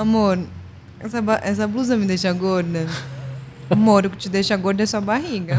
Amor, essa, essa blusa me deixa gorda. Amor, o que te deixa gorda é sua barriga.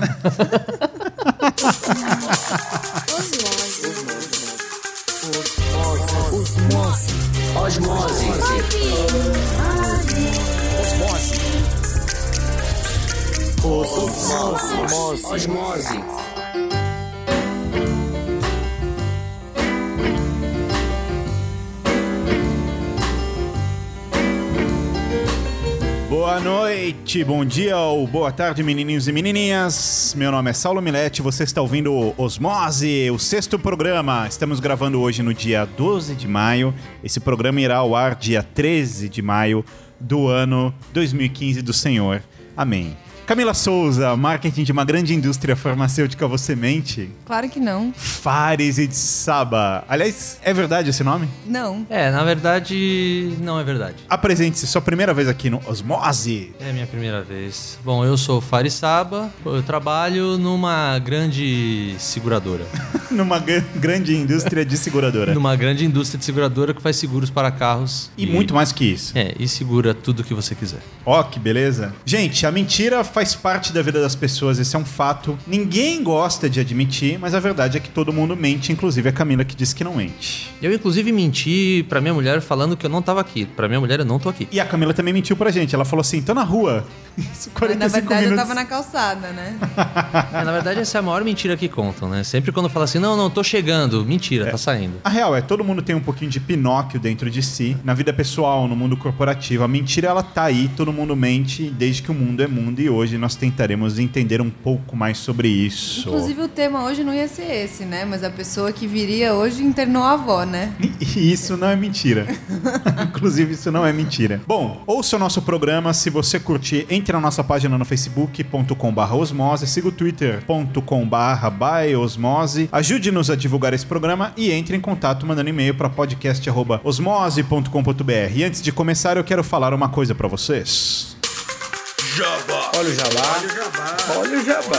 Boa noite, bom dia ou boa tarde, menininhos e menininhas. Meu nome é Saulo Milete, você está ouvindo Osmose, o sexto programa. Estamos gravando hoje no dia 12 de maio. Esse programa irá ao ar dia 13 de maio do ano 2015 do Senhor. Amém. Camila Souza, marketing de uma grande indústria farmacêutica, você mente? Claro que não. Fares e de Saba. Aliás, é verdade esse nome? Não. É, na verdade, não é verdade. Apresente-se, sua primeira vez aqui no Osmose. É a minha primeira vez. Bom, eu sou Farisaba, eu trabalho numa grande seguradora. Numa gran- grande indústria de seguradora. numa grande indústria de seguradora que faz seguros para carros. E muito mais que isso. É, e segura tudo que você quiser. Ó, que beleza. Gente, a mentira faz parte da vida das pessoas, esse é um fato. Ninguém gosta de admitir, mas a verdade é que todo mundo mente, inclusive a Camila que disse que não mente. Eu, inclusive, menti pra minha mulher falando que eu não tava aqui. Pra minha mulher, eu não tô aqui. E a Camila também mentiu pra gente. Ela falou assim: tô na rua. Isso, Mas, 45 na verdade, eu minutos. tava na calçada, né? É, na verdade, essa é a maior mentira que contam, né? Sempre quando fala assim, não, não, tô chegando. Mentira, tá saindo. A real é, todo mundo tem um pouquinho de Pinóquio dentro de si, na vida pessoal, no mundo corporativo. A mentira, ela tá aí, todo mundo mente desde que o mundo é mundo e hoje nós tentaremos entender um pouco mais sobre isso. Inclusive, o tema hoje não ia ser esse, né? Mas a pessoa que viria hoje internou a avó, né? E isso não é mentira. Inclusive, isso não é mentira. Bom, ouça o nosso programa. Se você curtir, entre na nossa página no facebook.com.br osmose, siga o twitter.com.br byosmose, ajude-nos a divulgar esse programa e entre em contato mandando e-mail para podcast.osmose.com.br. E antes de começar, eu quero falar uma coisa para vocês. Olha o jabá.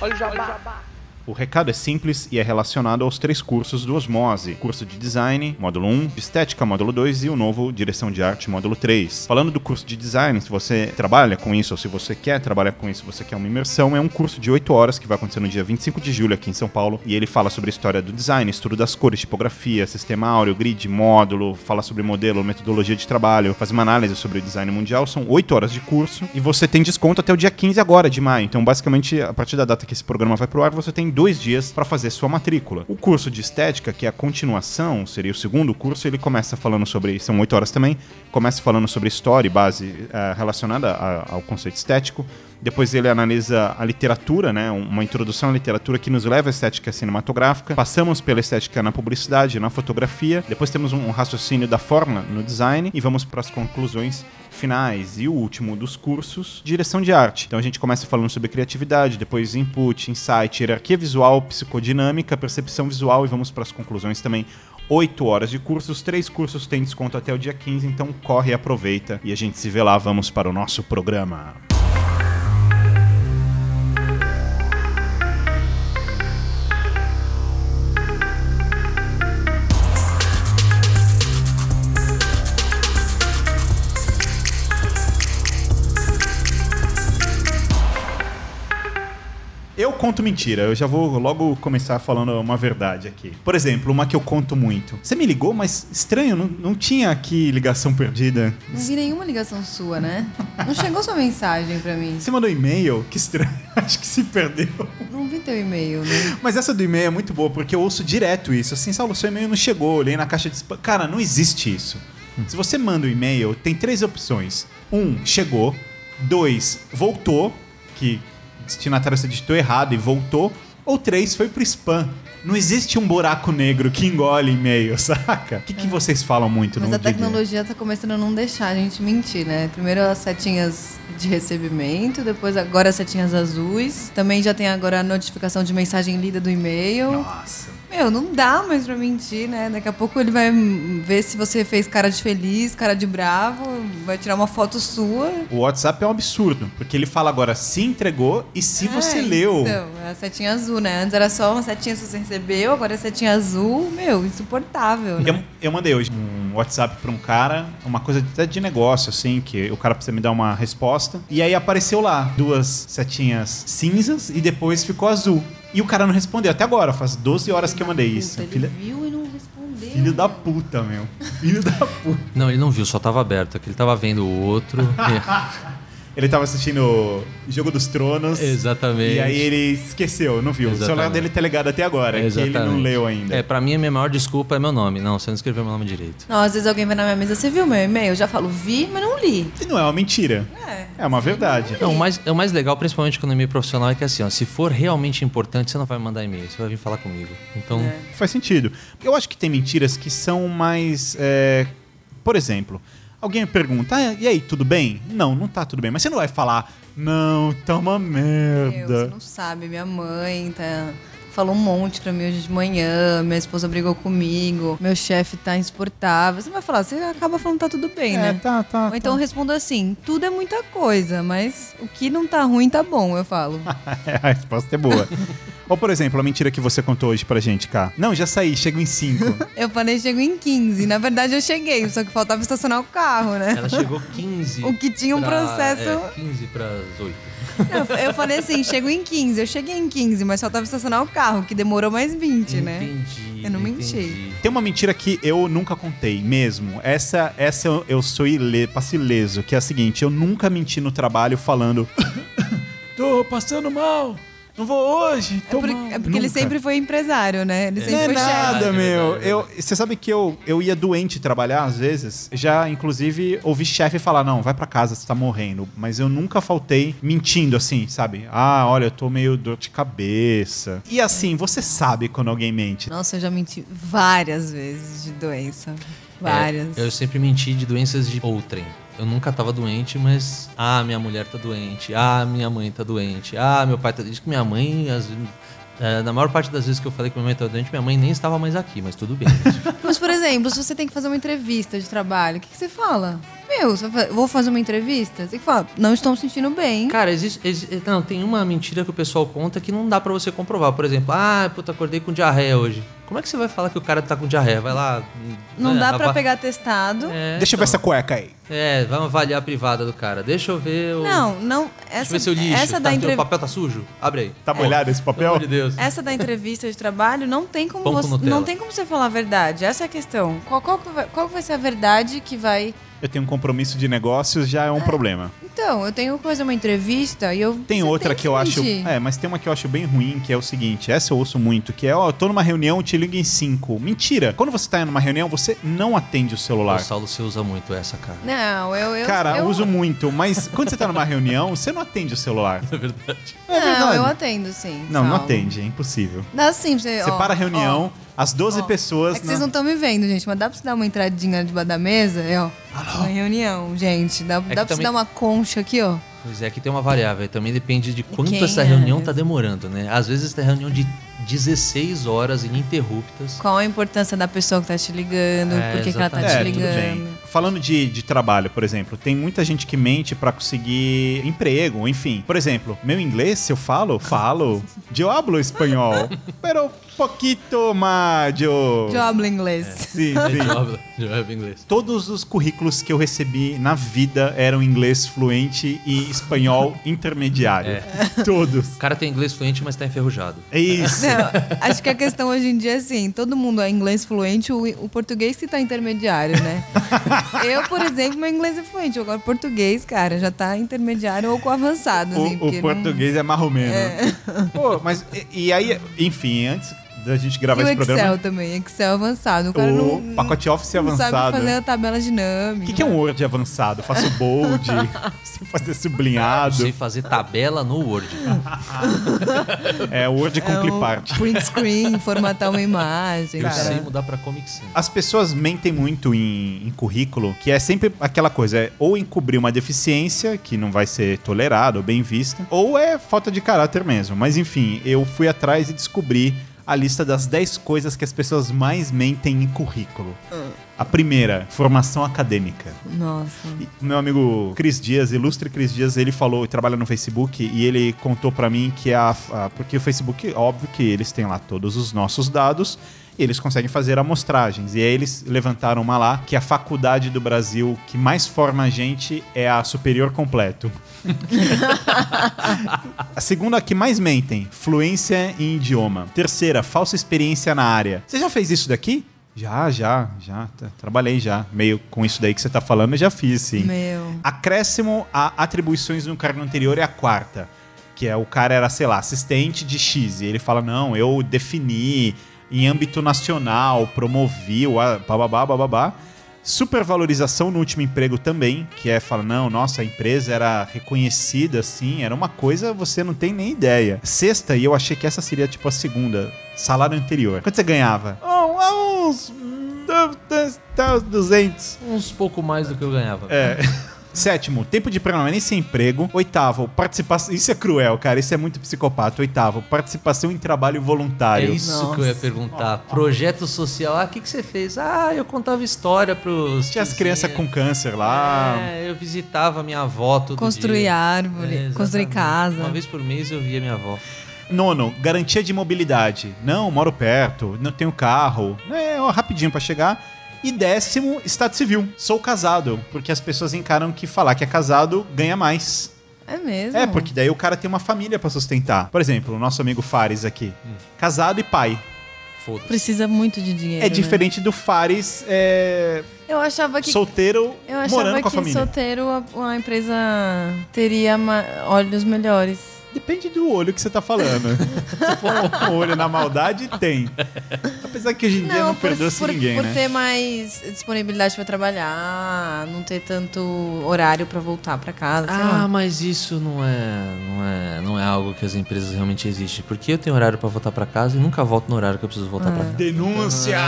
Olha o jabá. O recado é simples e é relacionado aos três cursos do Osmose: curso de design, módulo 1, de estética, módulo 2 e o novo direção de arte, módulo 3. Falando do curso de design, se você trabalha com isso ou se você quer trabalhar com isso, você quer uma imersão, é um curso de 8 horas que vai acontecer no dia 25 de julho aqui em São Paulo e ele fala sobre a história do design, estudo das cores, tipografia, sistema áureo, grid, módulo, fala sobre modelo, metodologia de trabalho, faz uma análise sobre o design mundial. São 8 horas de curso e você tem desconto até o dia 15 agora de maio. Então, basicamente, a partir da data que esse programa vai pro ar, você tem dois dias para fazer sua matrícula. O curso de estética, que é a continuação, seria o segundo curso, ele começa falando sobre, são oito horas também, começa falando sobre história e base eh, relacionada a- ao conceito estético. Depois ele analisa a literatura, né, uma introdução à literatura que nos leva à estética cinematográfica. Passamos pela estética na publicidade, na fotografia. Depois temos um raciocínio da forma no design e vamos para as conclusões finais e o último dos cursos, direção de arte. Então a gente começa falando sobre criatividade, depois input, insight, hierarquia visual, psicodinâmica, percepção visual e vamos para as conclusões também. 8 horas de cursos, três cursos têm desconto até o dia 15, então corre e aproveita e a gente se vê lá, vamos para o nosso programa. Eu conto mentira, eu já vou logo começar falando uma verdade aqui. Por exemplo, uma que eu conto muito. Você me ligou, mas estranho, não, não tinha aqui ligação perdida. Não vi nenhuma ligação sua, né? Não chegou sua mensagem pra mim. Você mandou e-mail? Que estranho, acho que se perdeu. Não vi teu e-mail, né? Mas essa do e-mail é muito boa, porque eu ouço direto isso. Assim, Saulo, seu e-mail não chegou, olhei na caixa de spam. Cara, não existe isso. Se você manda um e-mail, tem três opções. Um, chegou. Dois, voltou, que destinatário se digitou errado e voltou. Ou três, foi pro spam. Não existe um buraco negro que engole e-mail, saca? O que, que vocês falam muito Mas no a dia a tecnologia tá começando a não deixar a gente mentir, né? Primeiro as setinhas de recebimento, depois agora as setinhas azuis. Também já tem agora a notificação de mensagem lida do e-mail. Nossa. Meu, não dá mais pra mentir, né? Daqui a pouco ele vai ver se você fez cara de feliz, cara de bravo, vai tirar uma foto sua. O WhatsApp é um absurdo, porque ele fala agora se entregou e se você É, leu. Então, é a setinha azul, né? Antes era só uma setinha se você recebeu, agora é setinha azul. Meu, insuportável, né? Eu, eu mandei hoje um WhatsApp pra um cara, uma coisa até de negócio, assim, que o cara precisa me dar uma resposta. E aí apareceu lá duas setinhas cinzas e depois ficou azul. E o cara não respondeu até agora, faz 12 horas que eu mandei isso. Ele Filha- viu e não respondeu. filho da puta, meu. Filho da puta. Não, ele não viu, só tava aberto. Aqui ele tava vendo o outro. Ele tava assistindo Jogo dos Tronos. Exatamente. E aí ele esqueceu, não viu. O celular Exatamente. dele tá ligado até agora, que ele não leu ainda. É, pra mim a minha maior desculpa é meu nome. Não, você não escreveu meu nome direito. Não, às vezes alguém vai na minha mesa, você viu meu e-mail? Eu já falo, vi, mas não li. E não é uma mentira. É. É uma verdade. Não, o mais, o mais legal, principalmente quando é e-mail profissional, é que assim, ó, se for realmente importante, você não vai mandar e-mail, você vai vir falar comigo. Então, É. Faz sentido. Eu acho que tem mentiras que são mais. é, Por exemplo, alguém me pergunta: ah, e aí, tudo bem? Não, não tá tudo bem. Mas você não vai falar, não, tá uma Meu, você merda. não sabe, minha mãe tá... Falou um monte pra mim hoje de manhã, minha esposa brigou comigo, meu chefe tá insuportável. Você vai falar, você acaba falando tá tudo bem, É, né? tá, tá. Ou então eu respondo assim, tudo é muita coisa, mas o que não tá ruim tá bom, eu falo. É, a resposta é boa. Ou, por exemplo, a mentira que você contou hoje pra gente, cá. Não, já saí, chego em 5. Eu falei, chego em 15. Na verdade, eu cheguei, só que faltava estacionar o carro, né? ela chegou 15. O que tinha um pra- processo- É, 15 pras 8. Eu, eu falei assim, chego em 15. Eu cheguei em 15, mas faltava estacionar o carro, que demorou mais 20, né? Entendi. Eu não menti. entendi. Tem uma mentira que eu nunca contei mesmo. Essa, essa eu, eu sou ile, passo ileso, que é a seguinte: eu nunca menti no trabalho falando. Tô passando mal. Não vou hoje. É, Tô por- mal. é porque ele Nunca. sempre foi empresário, né? Ele sempre Não é foi nada, chefe. meu. verdade, é Eu, você sabe que eu, eu ia doente trabalhar às vezes. Já, inclusive, ouvi chefe falar: não, vai pra casa, você tá morrendo. Mas eu nunca faltei mentindo assim, sabe? Ah, olha, eu tô meio dor de cabeça. E assim, você sabe quando alguém mente. Nossa, eu já menti várias vezes de doença. Várias. É, eu sempre menti de doenças de outrem. Eu nunca tava doente, mas. Ah, minha mulher tá doente. Ah, minha mãe tá doente. Ah, meu pai tá doente. Que minha mãe, às vezes. é, na maior parte das vezes que eu falei que minha mãe tá doente, minha mãe nem estava mais aqui, mas tudo bem. Mas, por exemplo, se você tem que fazer uma entrevista de trabalho, o que, que você fala? Meu, você vai fa- vou fazer uma entrevista? Você que falar, não estou me sentindo bem. Cara, existe, exi- Não, tem uma mentira que o pessoal conta que não dá pra você comprovar. Por exemplo, ah, puta, acordei com diarreia hoje. Como é que você vai falar que o cara tá com diarreia? Vai lá. Não né, dá pra pegar testado. É, Deixa eu ver então. essa cueca aí. É, vamos avaliar a privada do cara. Deixa eu ver o. Não, não. Deixa eu Essa, ver seu lixo. essa tá, da teu entrevista. papel tá sujo? Abre aí. Tá molhado esse Pelo papel? amor de Deus. Essa da entrevista de trabalho não tem como Pão você, não tem como você falar a verdade. Essa é a questão. Qual, qual, qual vai ser a verdade que vai. Eu tenho um compromisso de negócios, já é um problema. Então, eu tenho coisa uma entrevista e eu. Tem você outra tem que eu acho. É, mas tem uma que eu acho bem ruim, que é o seguinte: essa eu ouço muito, que é, ó, eu tô numa reunião, te ligo em 5. Mentira! Quando você tá numa reunião, você não atende o O celular. Saulo, você usa muito essa, cara. Não, eu. eu Cara, eu, uso muito, mas quando você tá numa reunião, você não atende o celular. É verdade. É Não, verdade. eu atendo sim. Não, não Saulo. atende, é impossível. Dá sim pra você. Você ó, para a reunião, as 12 ó. pessoas. É que vocês não estão me vendo, gente, mas dá pra você dar uma entradinha debaixo da mesa? É, ó. Uma reunião, gente. Dá, dá que pra você também- dar uma concha aqui, ó. Pois é, aqui tem uma variável. Também depende de quanto quem essa é reunião tá demorando, né? Às vezes tem reunião de 16 horas ininterruptas. Qual a importância da pessoa que tá te ligando? É, por que, que ela tá te É, ligando? Falando de, de trabalho, por exemplo, tem muita gente que mente pra conseguir emprego, enfim. Por exemplo, meu inglês, se eu falo, falo. Eu hablo espanhol. pero poquito. Eu hablo inglês. Sim, É sim. job, job inglês. Todos os currículos que eu recebi na vida eram inglês fluente e espanhol intermediário. Todos. O cara tem inglês fluente, mas tá enferrujado. É isso. Não, acho que a questão hoje em dia é assim, todo mundo é inglês fluente, o, o português que tá intermediário, né? Eu, por exemplo, meu inglês é fluente, agora português, cara, já tá intermediário ou com avançado, assim, O, porque o não- português é marromeno. Pô, mas e, e aí, enfim, antes da gente gravar E o esse Excel programa, também, Excel avançado. O cara o não, pacote Office não sabe avançado. fazer a tabela dinâmica. O que, que é um Word avançado? Faço bold, sei fazer sublinhado. Sei fazer tabela no Word. É Word com É um clipart. print screen, formatar uma imagem. Eu cara. sei mudar pra Comic Sans. As pessoas mentem muito em, em currículo, que é sempre aquela coisa, é ou encobrir uma deficiência, que não vai ser tolerada ou bem vista, ou é falta de caráter mesmo. Mas enfim, eu fui atrás e descobri a lista das 10 coisas que as pessoas mais mentem em currículo. A primeira, formação acadêmica. Nossa. E Meu amigo Cris Dias, ilustre Cris Dias, ele falou e trabalha no Facebook e ele contou pra mim que a, a- porque o Facebook, óbvio que eles têm lá todos os nossos dados eles conseguem fazer amostragens. E aí eles levantaram uma lá que a faculdade do Brasil que mais forma a gente é a Superior Completo. a segunda que mais mentem, fluência em idioma. Terceira, falsa experiência na área. Você já fez isso daqui? Já, já, já. Trabalhei já. Meio com isso daí que você tá falando, eu já fiz, sim. Meu. Acréscimo a atribuições no cargo anterior é a quarta. Que é o cara era, sei lá, assistente de X. E ele fala: não, eu defini em âmbito nacional, promovi, o a- bababá, bababá. Supervalorização no último emprego também, que é falar, não, nossa, a empresa era reconhecida assim, era uma coisa você não tem nem ideia. Sexta, e eu achei que essa seria tipo a segunda, salário anterior. Quanto você ganhava? Oh, uns hum, 200. Uns pouco mais do que eu ganhava. É. Sétimo, tempo de permanência em emprego. Oitavo, participação. Isso é cruel, cara. Isso é muito psicopata. Oitavo, participação em trabalho É voluntário. isso que eu ia Nossa. perguntar. Projeto social. Ah, o que, que você fez? Ah, eu contava história pros. Tinha as crianças com câncer lá. É, eu visitava minha avó todo Construir dia. árvore, É, construir casa. Uma vez por mês eu via minha avó. Nono, garantia de mobilidade. Não, moro perto, não tenho carro. É, ó, rapidinho pra chegar. E décimo, estado civil. Sou casado, porque as pessoas encaram que falar que é casado ganha mais. É mesmo? É, porque daí o cara tem uma família pra sustentar. Por exemplo, o nosso amigo Fares aqui. Casado e pai. Foda-se. Precisa muito de dinheiro. É né? diferente do Fares é, Eu achava que. solteiro Eu achava morando com a que família. solteiro a, a empresa teria ma- olhos melhores. Depende do olho que você tá falando. Se for um olho na maldade, tem. Apesar que hoje em dia não, por, perdoa-se por, ninguém, por né? ter mais disponibilidade pra trabalhar, não ter tanto horário pra voltar pra casa. sei Ah, lá. mas isso não é, não é, não é algo que as empresas realmente existem. Porque eu tenho horário pra voltar pra casa e nunca volto no horário que eu preciso voltar pra casa. Denúncia!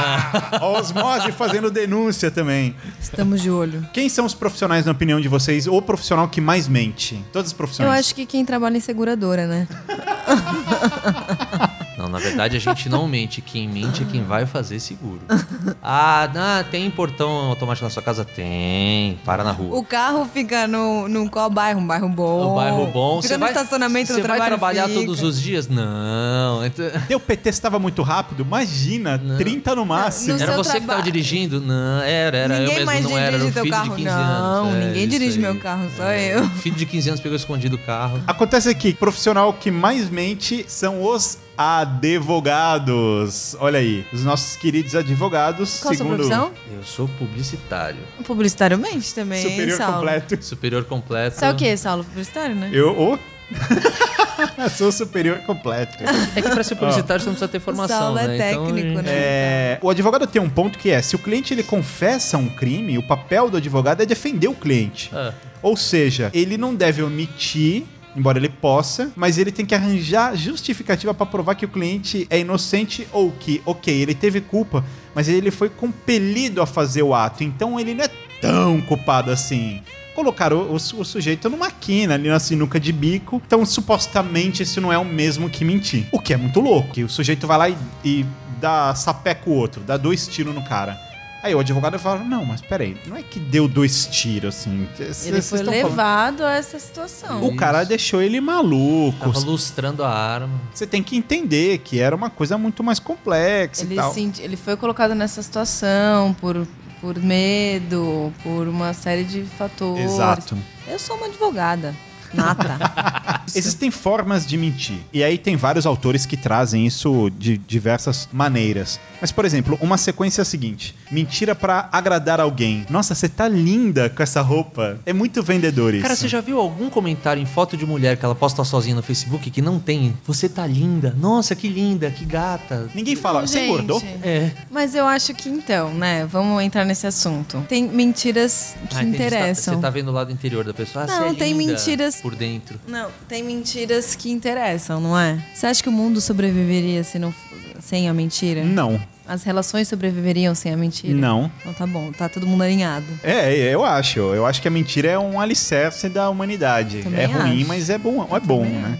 Osmose fazendo denúncia também. Estamos de olho. Quem são os profissionais, na opinião de vocês, ou o profissional que mais mente? Todas as Eu profissões. acho que quem trabalha em seguradora, né? Não, na verdade a gente não mente. Quem mente é quem vai fazer seguro. Ah, não, tem portão automático na sua casa? Tem. Para na rua. O carro fica no, no qual bairro? Um bairro bom. O bairro bom. Fica você no vai, estacionamento Você no vai trabalho. trabalhar fica. todos os dias? Não. Então- Teu PT estava muito rápido? Imagina, Não. 30 no máximo. No Era você que tava trabalho. dirigindo? Não, era, era eu ninguém mesmo, mais não era. Era um dirige teu filho carro. de 15 não, anos. É, ninguém dirige aí. meu carro, só É, eu. Filho de 15 anos pegou escondido o carro. Acontece aqui, profissional que mais mente são os advogados. Olha aí, os nossos queridos advogados, Qual a sua segundo profissão? Eu sou publicitário. Publicitário mente também, hein, Superior Saulo? completo. Superior completo. Sabe o que, Saulo? Publicitário, né? Eu, ô? sou superior completo. É que pra ser publicitário você não precisa ter formação, Saulo é né? Então, técnico, né? É, o advogado tem um ponto que é, se o cliente ele confessa um crime, o papel do advogado é defender o cliente. Ah, Ou seja, ele não deve omitir, embora ele possa, mas ele tem que arranjar justificativa para provar que o cliente é inocente ou que, ok, ele teve culpa, mas ele foi compelido a fazer o ato, então ele não é tão culpado assim. Colocaram o, o, o sujeito numa quina, ali na sinuca de bico, então supostamente isso não é o mesmo que mentir. O que é muito louco, que o sujeito vai lá e, e dá sapeca o outro, dá dois tiros no cara. Aí o advogado fala: Não, mas peraí, não é que deu dois tiros assim. Ele foi estão falando- levado a essa situação. O cara deixou ele maluco. tava lustrando a arma. Você tem que entender que era uma coisa muito mais complexa e Ele, tal. senti- ele foi colocado nessa situação por, por medo, por uma série de fatores. Exato. Eu sou uma advogada. Nata. Existem formas de mentir. E aí tem vários autores que trazem isso de diversas maneiras. Mas, por exemplo, uma sequência é a seguinte: mentira pra agradar alguém. Nossa, você tá linda com essa roupa. É muito vendedor isso. Cara, você já viu algum comentário em foto de mulher que ela posta sozinha no Facebook que não tem? Você tá linda. Nossa, que linda, que gata. Ninguém fala, você engordou? É. Mas eu acho que então, né? Vamos entrar nesse assunto. Tem mentiras que Ah. Você tá- interessam. Você tá vendo o lado interior da pessoa. Ah, Não, é tem linda mentiras- Por dentro. Não, tem mentiras que interessam, não é? Você acha que o mundo sobreviveria se não, sem a mentira? Não. As relações sobreviveriam sem a mentira? Não. Então tá bom, tá todo mundo alinhado. É, eu acho. Eu acho que a mentira é um alicerce da humanidade. Também é ruim, acho. mas é bom, é bom também né?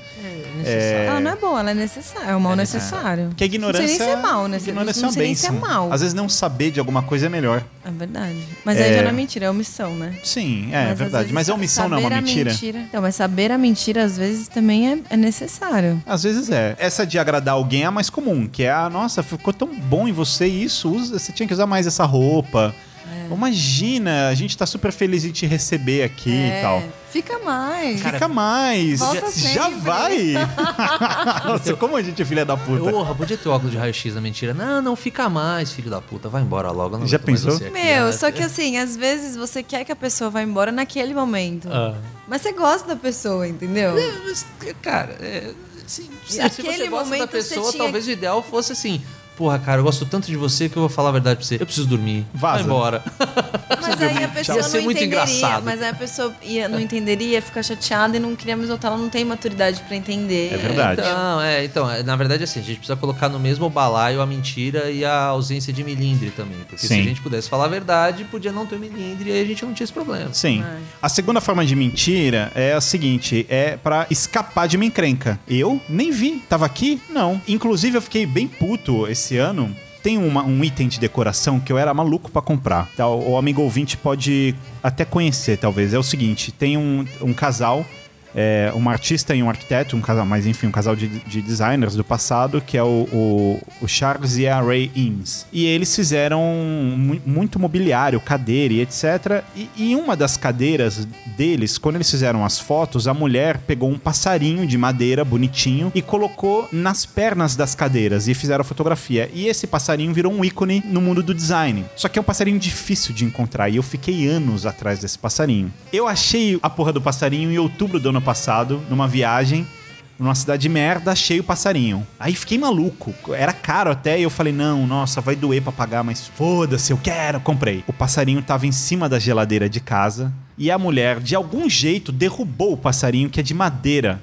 É, é boa, ela é necessária. É um mal É necessário. Que a ignorância, Não sei nem se é mal, né? ignorância não é uma sei nem se é bênção. mal. Às vezes não saber de alguma coisa é melhor. É verdade. Mas É. aí já não é mentira, é omissão, né? Sim, é, Mas, às verdade. vezes, Mas a omissão não é uma saber a mentira. Então, mas saber a mentira às vezes também é, é necessário. Às vezes é. Essa de agradar alguém é a mais comum, que é a nossa, ficou tão bom em você isso, usa, você tinha que usar mais essa roupa. É. Imagina, a gente tá super feliz em te receber aqui e É, tal. Fica mais. Fica mais. volta Já, já vai. Nossa, como a gente é filha da puta. Porra, podia ter o óculos de raio-x da mentira. Não, não fica mais, filho da puta. Vai embora logo. Já pensou? Meu, Ah, só que assim, às vezes você quer que a pessoa vá embora naquele momento. Ah. Mas você gosta da pessoa, entendeu? Mas, Cara, é, assim, se, você gosta da pessoa, tinha- talvez o ideal fosse assim. Porra, cara, eu gosto tanto de você que eu vou falar a verdade pra você. Eu preciso dormir. Vaza. Vai embora. Mas aí a pessoa Ia ser não muito entenderia. engraçado. Mas aí a pessoa ia, não entenderia, ia ficar chateada e não queria mais voltar. Ela não tem maturidade pra entender. É verdade. Então, é, então, é, na verdade, assim, a gente precisa colocar no mesmo balaio a mentira e a ausência de milindre também. Porque se Sim. a gente pudesse falar a verdade, podia não ter milindre e aí a gente não tinha esse problema. Sim. Ai. A segunda forma de mentira é a seguinte: é pra escapar de uma encrenca. Eu nem vi. Tava aqui? Não. Inclusive, eu fiquei bem puto esse ano. Tem uma- um item de decoração que eu era maluco pra comprar. Tá? O amigo ouvinte pode até conhecer, talvez. É o seguinte: tem um, um casal. É, artista e um arquiteto, um casal, mas enfim, um casal de, de designers do passado, que é o, o, o Charles e a Ray Eames. E eles fizeram mu- muito mobiliário, cadeira e etc. E em uma das cadeiras deles, quando eles fizeram as fotos, a mulher pegou um passarinho de madeira bonitinho e colocou nas pernas das cadeiras e fizeram a fotografia. E esse passarinho virou um ícone no mundo do design. Só que é um passarinho difícil de encontrar e eu fiquei anos atrás desse passarinho. Eu achei a porra do passarinho em outubro do ano passado, numa viagem numa cidade de merda, achei o passarinho. Aí fiquei maluco. Era caro até, e eu falei, não, nossa, vai doer pra pagar, mas foda-se, eu quero, comprei. O passarinho tava em cima da geladeira de casa, e a mulher, de algum jeito, derrubou o passarinho, que é de madeira.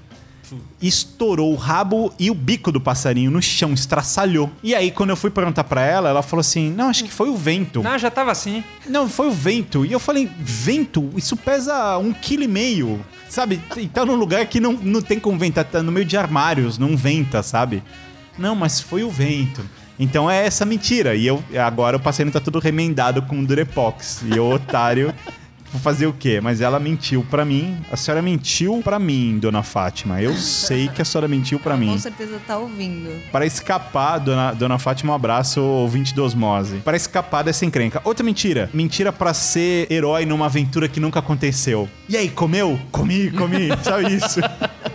Estourou o rabo e o bico do passarinho no chão, estraçalhou. E aí, quando eu fui perguntar pra ela, ela falou assim: Não, acho que foi o vento. Não, já tava assim. Não, foi o vento. E eu falei, vento? Isso pesa um quilo e meio. Sabe? E tá num lugar que não, não tem como ventar, tá no meio de armários, não venta, sabe? Não, mas foi o vento. Então é essa mentira. E eu agora o passarinho tá tudo remendado com Durepox. E eu, otário, vou fazer o quê? Mas ela mentiu pra mim. A senhora mentiu pra mim, dona Fátima. Eu sei que a senhora mentiu pra mim. Com certeza tá ouvindo. Para escapar, dona, dona Fátima, um abraço, ouvinte do Osmose. Para escapar dessa encrenca. Outra mentira. Mentira pra ser herói numa aventura que nunca aconteceu. E aí, comeu? Comi, comi. Só isso.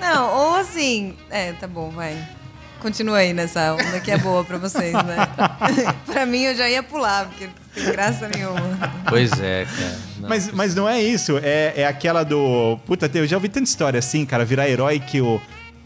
Não, ou assim. É, tá bom, vai. Continua aí nessa onda que é boa pra vocês, né? pra mim eu já ia pular, porque não tem graça nenhuma. Pois é, cara. Não. Mas, mas não é isso. É, é aquela do... Puta, eu já ouvi tanta história assim, cara. Virar herói que o...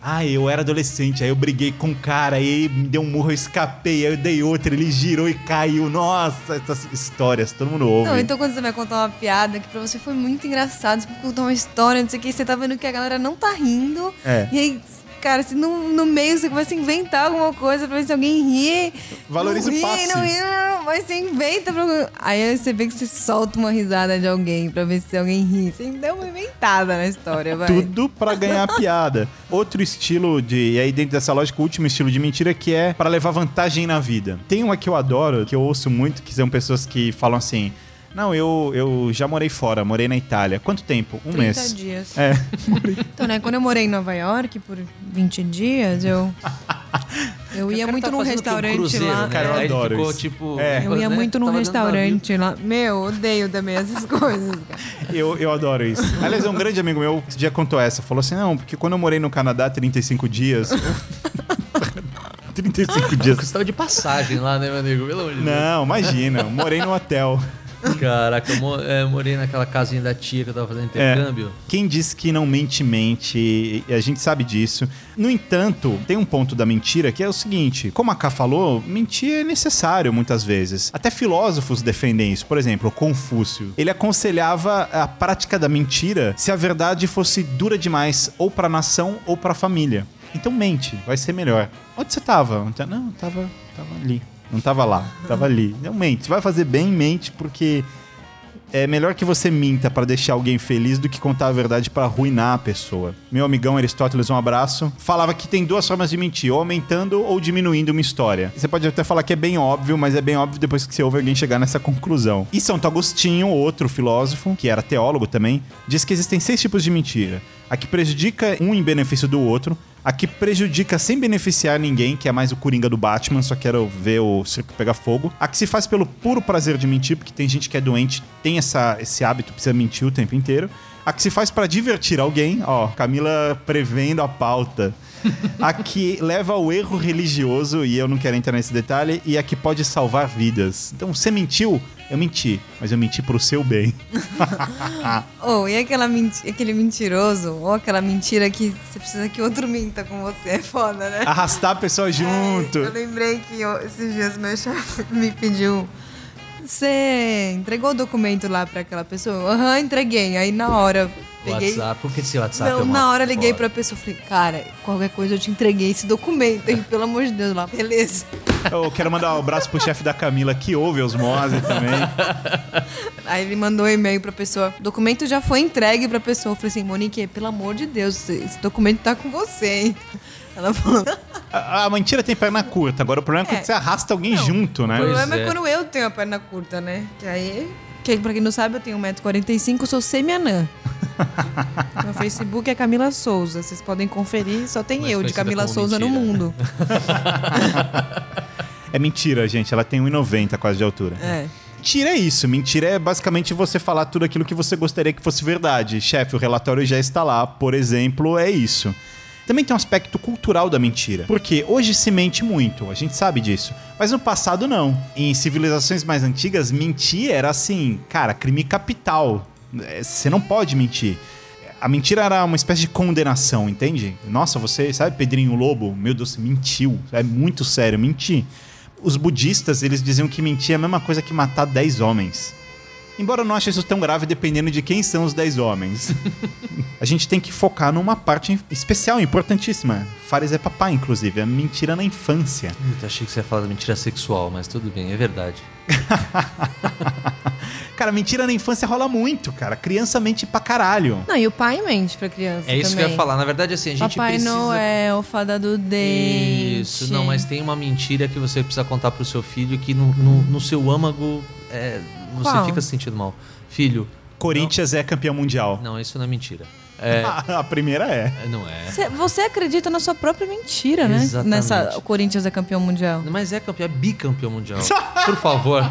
Ah, eu era adolescente, aí eu briguei com um cara, aí me deu um murro, eu escapei, aí eu dei outra, ele girou e caiu. Nossa, essas histórias, todo mundo ouve. Não, então quando você vai contar uma piada que pra você foi muito engraçado, você contar uma história, não sei o que, você tá vendo que a galera não tá rindo. É. E aí, cara, se no, no meio você começa a inventar alguma coisa pra ver se alguém ri. Valoriza não o passe. ri, não ri, não, mas você inventa pra... Aí você vê que você solta uma risada de alguém pra ver se alguém ri. Você deu uma inventada na história, vai. Tudo pra ganhar piada. Outro estilo de. E aí, dentro dessa lógica, o último estilo de mentira que é pra levar vantagem na vida. Tem uma que eu adoro, que eu ouço muito, que são pessoas que falam assim. Não, eu, eu já morei fora, morei na Itália. Quanto tempo? Um 30 mês. dias. É. Então, né, quando eu morei em Nova York por 20 dias, eu. Eu ia muito tá num? Um restaurante cruzeiro, lá. né? Cara, eu Aí adoro ficou, isso. tipo. É. Eu ia né? muito num Tava do navio. restaurante lá. Meu, odeio também essas coisas, cara. Eu, eu adoro isso. Aliás, um grande amigo meu esse dia contou essa. Falou assim: não, porque quando eu morei no Canadá 35 dias. 35 dias. Custava de passagem lá, né, meu amigo? Pelo amor de Deus. Não, imagina. eu Morei no hotel. Caraca, eu mo- é, morei naquela casinha da tia que eu tava fazendo intercâmbio. Quem diz que não mente, mente. e A gente sabe disso. No entanto, tem um ponto da mentira que é o seguinte: como a Ká falou, mentir é necessário muitas vezes. Até filósofos defendem isso. Por exemplo, Confúcio. Ele aconselhava a prática da mentira se a verdade fosse dura demais, ou pra nação ou pra família. Então mente, vai ser melhor. Onde você tava? Não, tava, tava ali. Não tava lá, tava ali. Não mente. Vai fazer bem, mente, porque É melhor que você minta pra deixar alguém feliz do que contar a verdade pra arruinar a pessoa. Meu amigão Aristóteles, um abraço, falava que tem duas formas de mentir, ou aumentando ou diminuindo uma história. Você pode até falar que é bem óbvio, mas é bem óbvio depois que você ouve alguém chegar nessa conclusão. E Santo Agostinho, outro filósofo, que era teólogo também, diz que existem seis tipos de mentira. A que prejudica um em benefício do outro, a que prejudica sem beneficiar ninguém, que é mais o Coringa do Batman, só quero ver o circo pegar fogo. A que se faz pelo puro prazer de mentir, porque tem gente que é doente, tem essa, esse hábito, precisa mentir o tempo inteiro. A que se faz pra divertir alguém, ó, Camila prevendo a pauta. A que leva ao erro religioso, e eu não quero entrar nesse detalhe, e a que pode salvar vidas. Então, você mentiu? Eu menti, mas eu menti pro seu bem. Ou e aquela menti- aquele mentiroso, ou aquela mentira que você precisa que outro minta com você. É foda, né? Arrastar a pessoa junto. Eu lembrei que eu- esses dias meu chefe me pediu. Você entregou o documento lá pra aquela pessoa? Aham, entreguei. Aí na hora peguei. WhatsApp, por que esse WhatsApp Não, é uma na hora liguei foda? pra pessoa falei, cara, qualquer coisa eu te entreguei esse documento, hein? Pelo amor de Deus, lá. Beleza. Eu quero mandar um abraço pro chefe da Camila, que ouve a osmose também. Aí ele mandou um e-mail pra pessoa. O documento já foi entregue pra pessoa. Eu falei assim, Monique, pelo amor de Deus, esse documento tá com você, hein? Ela falou. A, a mentira tem perna curta, agora o problema é, É. quando você arrasta alguém Não, junto, né? O problema é. é. quando eu tenho a perna curta, né? Que aí, que, pra quem não sabe, eu tenho 1,45m, eu sou semi-anã. Meu Facebook é Camila Souza. Vocês podem conferir, só tem Mais eu de Camila Souza no mentira. mundo. É mentira, gente. Ela tem 1,90 quase de altura. É. Mentira é isso. Mentira é basicamente você falar tudo aquilo que você gostaria que fosse verdade. Chefe, o relatório já está lá. Por exemplo, é isso. Também tem um aspecto cultural da mentira. Porque hoje se mente muito, a gente sabe disso. Mas no passado não. Em civilizações mais antigas, mentir era assim, cara, crime capital. É, Você não pode mentir. A mentira era uma espécie de condenação, entende? Nossa, você sabe Pedrinho Lobo? Meu Deus, mentiu. É muito sério, mentir. Os budistas, eles diziam que mentir é a mesma coisa que matar 10 homens. Embora eu não ache isso tão grave dependendo de quem são os 10 homens. a gente tem que focar numa parte especial, importantíssima. Fares é papai, inclusive. É mentira na infância. Puta, achei que você ia falar da mentira sexual, mas tudo bem, é verdade. Cara, mentira na infância rola muito, cara. Criança mente pra caralho. Não, e o pai mente pra criança É isso que eu também. ia falar. Na verdade, assim, a gente Papai precisa... Noel, fada do dente. Isso, não, mas tem uma mentira que você precisa contar pro seu filho que no, no, no seu âmago é, você Qual? fica se sentindo mal. Filho, Corinthians é campeão mundial. não, isso não é mentira. É, a primeira é. não é. Você, você acredita na sua própria mentira, né? Exatamente. Nessa o Corinthians é campeão mundial. Mas é campeão, é bicampeão mundial. Por favor.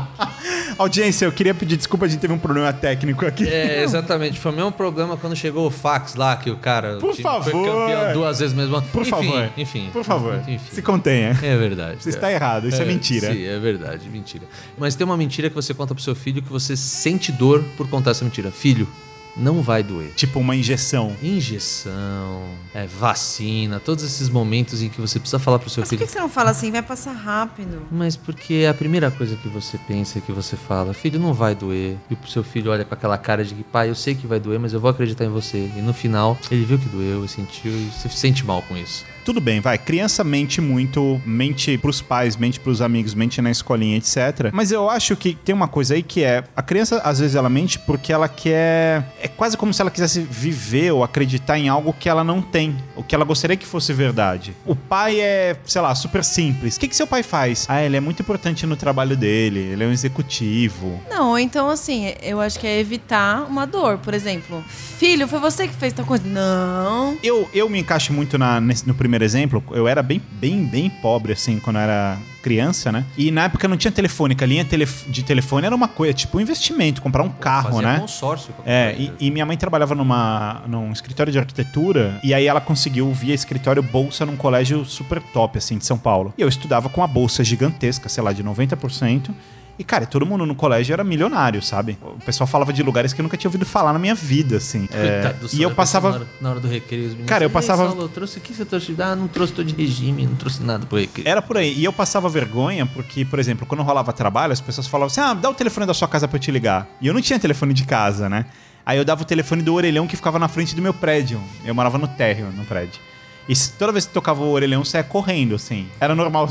Audiência, eu queria pedir desculpa, a gente teve um problema técnico aqui. É, exatamente. Foi o mesmo problema quando chegou o fax lá, que o cara Por time favor. foi campeão duas vezes mesmo. Por enfim, favor. Enfim. Por favor, Enfim. se contenha. É verdade. Você está errado, isso é mentira. Sim, é verdade, mentira. Mas tem uma mentira que você conta pro seu filho que você sente dor por contar essa mentira. Filho, não vai doer. Tipo uma injeção. Injeção, é, vacina, todos esses momentos em que você precisa falar pro seu Mas por filho. que você não fala assim? Vai passar rápido. Mas porque é a primeira coisa que você pensa, que você fala, filho, não vai doer. E o seu filho olha com aquela cara de que, pai, eu sei que vai doer, mas eu vou acreditar em você. E no final, ele viu que doeu e sentiu e se sente mal com isso. Tudo bem, vai. Criança mente muito, mente pros pais, mente pros amigos, mente na escolinha, etc. Mas eu acho que tem uma coisa aí que é: a criança, às vezes, ela mente porque ela quer. É quase como se ela quisesse viver ou acreditar em algo que ela não tem, o que ela gostaria que fosse verdade. O pai é, sei lá, super simples. O que, que seu pai faz? Ah, ele é muito importante no trabalho dele, ele é um executivo. Não, então assim, eu acho que é evitar uma dor. Por exemplo, filho, foi você que fez tal coisa? Não. Eu, eu me encaixo muito na, nesse- no primeiro exemplo. Eu era bem, bem, bem pobre, assim, quando eu era criança, né? E na época não tinha telefônica. A linha de telefone era uma coisa, tipo um investimento, comprar um carro, Fazia né? consórcio. É, e, e minha mãe trabalhava numa, num escritório de arquitetura e aí ela conseguiu, via escritório, bolsa num colégio super top, assim, de São Paulo. E eu estudava com uma bolsa gigantesca, sei lá, de 90%. E, cara, todo mundo no colégio era milionário, sabe? O pessoal falava de lugares que eu nunca tinha ouvido falar na minha vida, assim. É, e eu passava... Na hora, na hora do recreio, os meninos. Cara, eu "Ei, passava- Saulo, eu trouxe o que você trouxe? Ah, não trouxe, tô de regime, não trouxe nada pro recreio. Era por aí. E eu passava vergonha porque, por exemplo, quando rolava trabalho, as pessoas falavam assim: ah, dá o telefone da sua casa pra eu te ligar. E eu não tinha telefone de casa, né? Aí eu dava o telefone do orelhão que ficava na frente do meu prédio. Eu morava no térreo, no prédio. E toda vez que tocava o orelhão, saia correndo, assim. Era normal.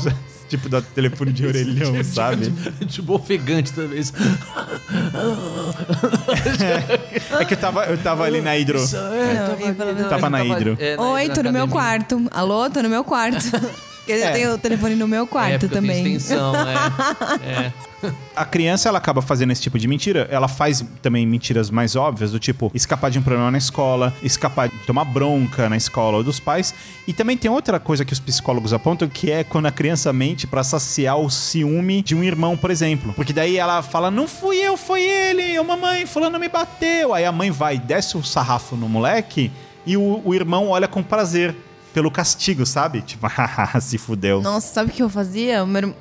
Tipo da telefone de orelhão, sabe? tipo ofegante também. É que eu tava, eu tava ali na hidro. Não, Tava na hidro. é, na- Oi, tô no meu quarto. Alô, tô no meu quarto. Porque eu É. tenho o telefone no meu É, quarto eu tenho também. extensão, é. é. A criança, ela acaba fazendo esse tipo de mentira. Ela faz também mentiras mais óbvias, do tipo escapar de um problema na escola, escapar de tomar bronca na escola ou dos pais. E também tem outra coisa que os psicólogos apontam, que é quando a criança mente pra saciar o ciúme de um irmão, por exemplo. Porque daí ela fala: Não fui eu, foi ele, ô mamãe, fulano me bateu. Aí a mãe vai, desce o sarrafo no moleque e o, o irmão olha com prazer. Pelo castigo, sabe? Tipo, se fudeu. Nossa, sabe o que eu fazia? Meu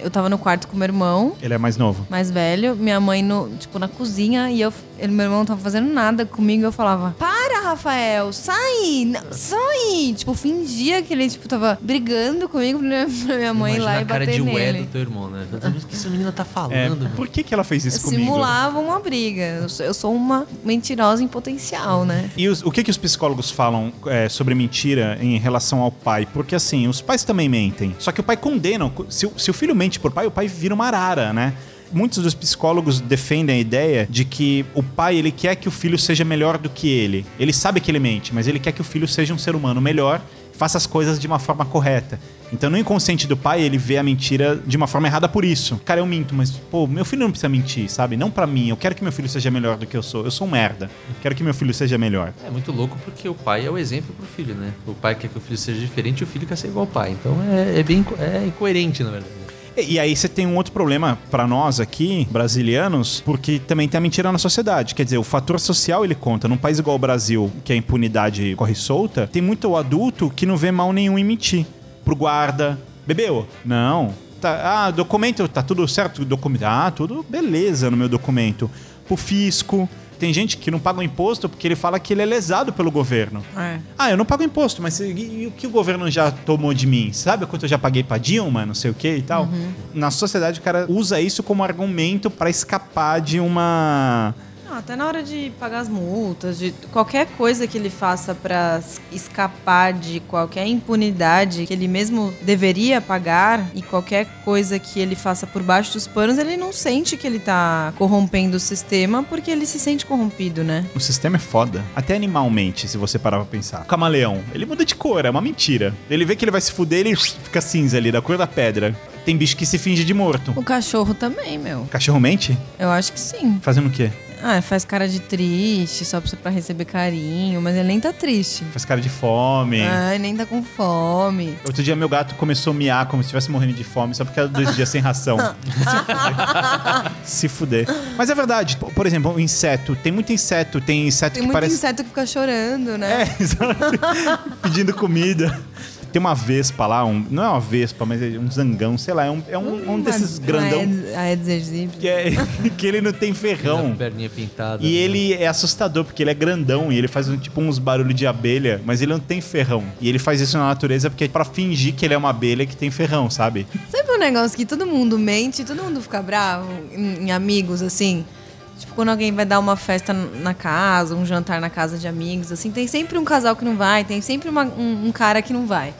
Eu tava no quarto com meu irmão, Ele é mais novo. mais velho, minha mãe no, tipo, na cozinha, e eu, ele, meu irmão não tava fazendo nada comigo, eu falava, para, Rafael, sai, n- sai! Tipo, fingia que ele, tipo, tava brigando comigo pra minha mãe ir Imagina lá e a cara bater de ué nele. do teu irmão, né? O que essa menina tá falando, É, por que, que ela fez isso comigo? Simulava uma briga. Eu sou, eu sou uma mentirosa em potencial, né? E os- o que, que os psicólogos falam é, sobre mentira em relação ao pai? Porque assim, os pais também mentem. Só que o pai condena. Se, se o filho mente por pai, o pai vira uma arara, né? Muitos dos psicólogos defendem a ideia de que o pai ele quer que o filho seja melhor do que ele. Ele sabe que ele mente, mas ele quer que o filho seja um ser humano melhor, faça as coisas de uma forma correta. Então, no inconsciente do pai, ele vê a mentira de uma forma errada por isso. Cara, eu minto, mas, pô, meu filho não precisa mentir, sabe? Não pra mim. Eu quero que meu filho seja melhor do que eu sou. Eu sou um merda. Quero que meu filho seja melhor. É muito louco porque o pai é o exemplo pro filho, né? O pai quer que o filho seja diferente e o filho quer ser igual ao pai. Então é, é bem é incoerente, na verdade. E, aí você tem um outro problema pra nós aqui, brasilianos, porque também tem a mentira na sociedade. Quer dizer, o fator social ele conta. Num país igual o Brasil, que a impunidade corre solta, tem muito adulto que não vê mal nenhum em mentir. Pro guarda, bebeu? Não. Tá, ah, documento, tá tudo certo? Documento, ah, tudo beleza no meu documento. Pro fisco. Tem gente que não paga o imposto porque ele fala que ele é lesado pelo governo. É. Ah, eu não pago imposto, mas e, e o que o governo já tomou de mim? Sabe quanto eu já paguei pra Dilma, não sei o que e tal? Na sociedade, o cara usa isso como argumento pra escapar de uma. Não, até na hora de pagar as multas, de qualquer coisa que ele faça pra s- escapar de qualquer impunidade que ele mesmo deveria pagar e qualquer coisa que ele faça por baixo dos panos, ele não sente que ele tá corrompendo o sistema porque ele se sente corrompido, né? O sistema é foda. Até animalmente, se você parar pra pensar. O camaleão, ele muda de cor, é uma mentira. Ele vê que ele vai se fuder, ele fica cinza ali, da cor da pedra. Tem bicho que se finge de morto. O cachorro também, meu. Cachorro mente? Eu acho que sim. Fazendo o quê? Ah, faz cara de triste, só pra receber carinho, mas ele nem tá triste. Faz cara de fome. Ai, nem tá com fome. Outro dia meu gato começou a miar como se estivesse morrendo de fome, só porque era dois dias sem ração. se fuder. Mas é verdade. Por exemplo, o inseto. Tem muito inseto. Tem inseto Tem que muito parece. inseto que fica chorando, né? É, exato. Pedindo comida. Tem uma vespa lá, um, não é uma vespa, mas é um zangão, sei lá, é um, é um, um desses grandão A Aedes aegypti. que, é, que ele não tem ferrão. Perninha pintada. E né? ele é assustador, porque ele é grandão e ele faz um, tipo uns barulhos de abelha, mas ele não tem ferrão. E ele faz isso na natureza porque é pra fingir que ele é uma abelha que tem ferrão, sabe? Sabe um negócio que todo mundo mente, todo mundo fica bravo em, em amigos, assim? Tipo, quando alguém vai dar uma festa na casa, um jantar na casa de amigos, assim, tem sempre um casal que não vai, tem sempre uma- um, um cara que não vai.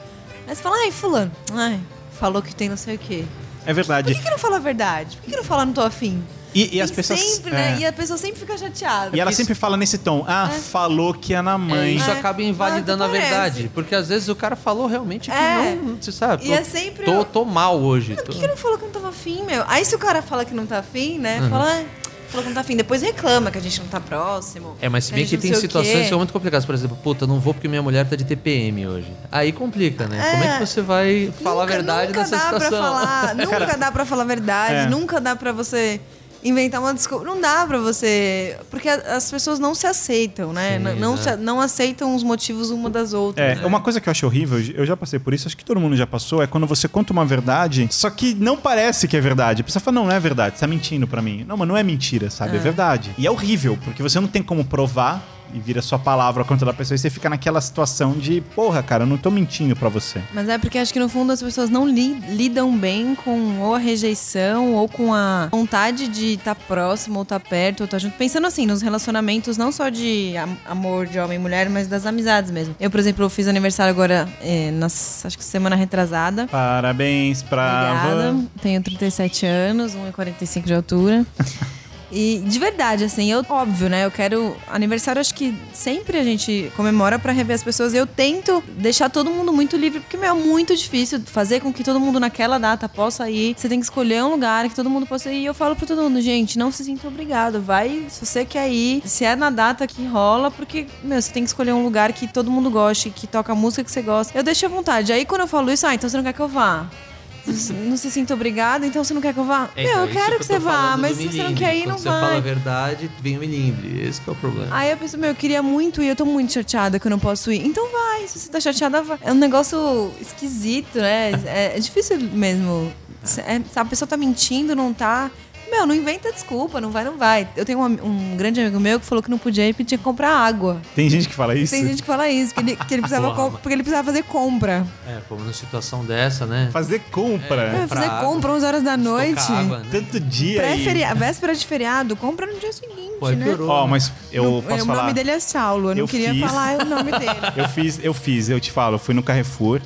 Aí você fala, ai, fulano, ai, falou que tem não sei o quê. É Por verdade. que, que não fala a verdade? Por que, que não fala não tô afim? E, e as Tem pessoas. Sempre, é. né? E a pessoa sempre fica chateada. E ela Isso- sempre fala nesse tom: Ah, falou que é na É, mãe. isso É. acaba invalidando Ah, a verdade. Porque às vezes o cara falou realmente que É. não. Você sabe? E tô, é sempre Tô, tô mal hoje. Por tô- que, que não falou que não tava afim, meu? Aí se o cara fala que não tá afim, né? Uhum. Fala, ah, falou que não tá afim. Depois reclama que a gente não tá próximo. É, mas se bem que não tem situações que são muito complicadas. Por exemplo, puta, não vou porque minha mulher tá de TPM hoje. Aí complica, né? É. Como é que você vai falar Nunca- a verdade nunca nessa dá situação? Pra falar, nunca dá pra falar a verdade, É. nunca dá pra você inventar uma desculpa. Não dá pra você. Porque as pessoas não se aceitam, né? Sim, não, né? se- não aceitam os motivos uma das outras. É, uma coisa que eu acho horrível, eu já passei por isso, acho que todo mundo já passou, é quando você conta uma verdade, só que não parece que é verdade. A pessoa fala, não, não é verdade, você tá mentindo pra mim. Não, mas não é mentira, sabe? É, verdade. E é horrível, porque você não tem como provar, e vira sua palavra contra a pessoa e você fica naquela situação de, porra, cara, eu não tô mentindo pra você. Mas é porque acho que no fundo as pessoas não li- lidam bem com ou a rejeição ou com a vontade de estar próximo ou estar perto ou estar junto. Pensando assim, nos relacionamentos não só de am- amor de homem e mulher, mas das amizades mesmo. Eu, por exemplo, fiz aniversário agora, é, nas, acho que semana retrasada. Parabéns pra Obrigada. Tenho 37 anos, 1,45 de altura. E de verdade, assim, eu, óbvio, né? Eu quero. Aniversário, acho que sempre a gente comemora pra rever as pessoas. Eu tento deixar todo mundo muito livre, porque, meu, é muito difícil fazer com que todo mundo naquela data possa ir. Você tem que escolher um lugar que todo mundo possa ir. E eu falo pra todo mundo, gente, não se sinta obrigado. Vai, se você quer ir, se é na data que rola, porque, meu, você tem que escolher um lugar que todo mundo goste, que toca a música que você gosta. Eu deixo à vontade. Aí quando eu falo isso, ah, então você não quer que eu vá? Não se sinta obrigada, então você não quer que eu vá? É, então, eu quero que tô você vá, mas se você não quer ir, Quando não você vai. fala a verdade, vem o milindre. Esse que é o problema. Aí eu penso, meu, eu queria muito ir, eu tô muito chateada que eu não posso ir. Então vai, se você tá chateada, vai. É um negócio esquisito, né? É, é difícil mesmo. É, a pessoa tá mentindo, não tá. Meu, não inventa desculpa, não vai, não vai. Eu tenho um, um grande amigo meu que falou que não podia ir porque tinha que comprar água. Tem gente que fala isso? Tem gente que fala isso, que ele, que ele precisava Porra, porque ele precisava fazer compra. É, pô, numa situação dessa, né? Fazer compra. É, fazer Comprar compra 11 horas da noite. Água, né? Tanto dia aí. Pré-feriado, véspera de feriado, compra no dia seguinte, Pô, aí né? Ó, mas eu No- posso o falar. nome dele é Saulo, eu não Eu queria fiz. falar o nome dele. Eu fiz, eu fiz, eu te falo, eu fui no Carrefour,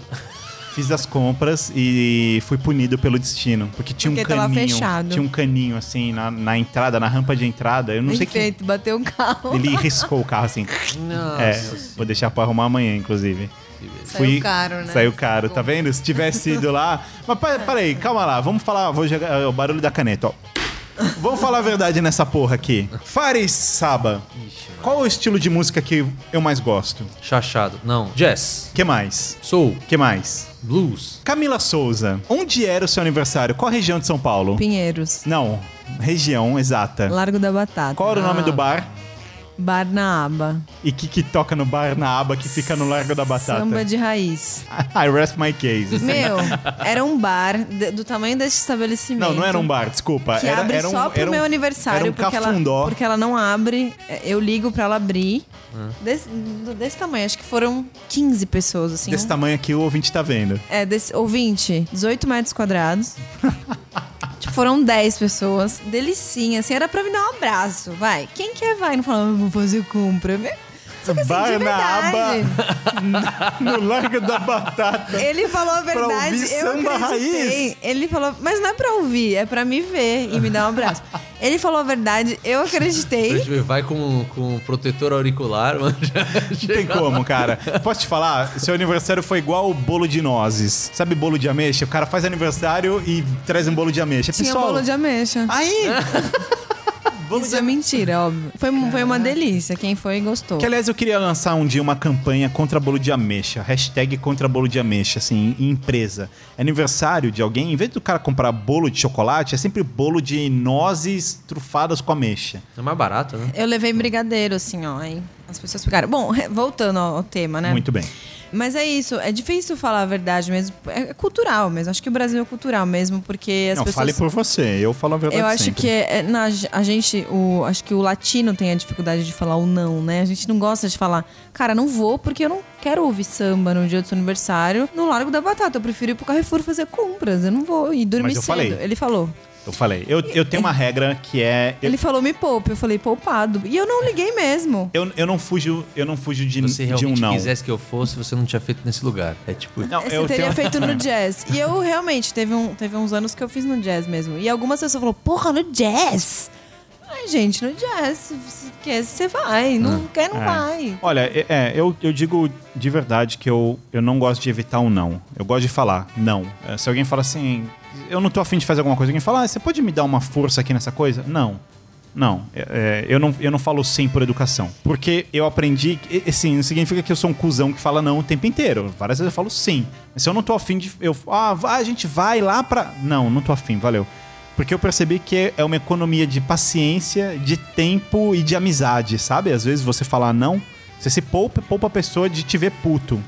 fiz as compras e fui punido pelo destino. Porque tinha Porque um tava caninho. fechado. Tinha um caninho assim na, na entrada, na rampa de entrada. Eu não sei que. Perfeito, bateu um carro. Ele riscou o carro assim. Nossa. É, vou deixar pra arrumar amanhã, inclusive. Saiu caro, né? Saiu caro, tá vendo? Se tivesse ido lá. Mas peraí, calma lá, vamos falar. Vou jogar é, o barulho da caneta, ó. Vamos falar a verdade nessa porra aqui. Faris Saba. Qual o estilo de música que eu mais gosto? Chachado. Não. Jazz. que mais? Soul. que mais? Blues. Camila Souza. Onde era o seu aniversário? Qual região de São Paulo? Pinheiros. Não, região exata. Largo da Batata. Qual era o nome do bar? Bar na aba. E que que toca no bar na aba que fica no Largo da Batata? Samba de raiz. I rest my case. Meu, era um bar de- do tamanho desse estabelecimento. Não, não era um bar, desculpa. Que era, abre era um, só pro um- meu aniversário, um porque, ela, porque ela não abre. Eu ligo pra ela abrir. Desse, do- desse tamanho, acho que foram 15 pessoas, assim. Desse um- tamanho aqui o ouvinte tá vendo. É, desse, ouvinte, 18 metros quadrados. foram 10 pessoas. Delicinha, assim, era pra me dar um abraço, vai. Quem quer vai? Não fala, ah, vou fazer compra. Só que assim. No Largo da Batata. Ele falou a verdade, ouvir eu samba acreditei. raiz. Ele falou, mas não é pra ouvir, é pra me ver e me dar um abraço. Ele falou a verdade, eu acreditei. Vai com, com protetor auricular, mano. Não tem como, cara. Posso te falar? Seu aniversário foi igual o bolo de nozes. Sabe bolo de ameixa? O cara faz aniversário e traz um bolo de ameixa. Tinha Pessoal, bolo de ameixa. Aí! Bolo Isso é mentira, óbvio. Foi, foi uma delícia. Quem foi gostou. Que, aliás, eu queria lançar um dia uma campanha contra bolo de ameixa. Hashtag contra bolo de ameixa, assim, em empresa. Aniversário de alguém, em vez do cara comprar bolo de chocolate, é sempre bolo de nozes trufadas com ameixa. É mais barato, né? Eu levei brigadeiro, assim, ó. Aí as pessoas ficaram. Bom, voltando ao tema, né? Muito bem. Mas é isso, é difícil falar a verdade mesmo. É cultural mesmo. Acho que o Brasil é cultural mesmo, porque as Não, pessoas. fale por você, eu falo a verdade Eu acho sempre. que é, é, na, a gente, o, acho que o latino tem a dificuldade de falar o não, né? A gente não gosta de falar, cara, não vou porque eu não quero ouvir samba no dia do seu aniversário no Largo da Batata. Eu prefiro ir pro Carrefour fazer compras. Eu não vou ir dormir Mas eu cedo. falei. Ele falou. Eu falei. Eu, eu tenho uma regra que é... Eu, Ele falou, me poupe. Eu falei, poupado. E eu não liguei mesmo. eu, eu não fujo, eu não fujo de, Se você de um realmente não. quisesse que eu fosse, você não tinha feito nesse lugar. É tipo. Não, Você eu teria tenho... feito no jazz. E eu realmente, teve, um, teve uns anos que eu fiz no jazz mesmo. E algumas pessoas falaram, porra, no jazz? Ai, gente, no jazz. Se quer, você vai. Não quer, não É. vai. Olha, é, é, eu, eu digo de verdade que eu, eu não gosto de evitar um não. Eu gosto de falar não. É, se alguém fala assim, eu não tô afim de fazer alguma coisa, alguém fala, ah, você pode me dar uma força aqui nessa coisa? Não. Não, é, é, eu não, eu não falo sim por educação. Porque eu aprendi, sim, não significa que eu sou um cuzão que fala não o tempo inteiro. Várias vezes eu falo sim. Mas se eu não tô afim de. Eu, ah, a gente vai lá pra. Não, não tô afim, valeu. Porque eu percebi que é uma economia de paciência, de tempo e de amizade, sabe? Às vezes você falar não, você se poupa, poupa a pessoa de te ver puto.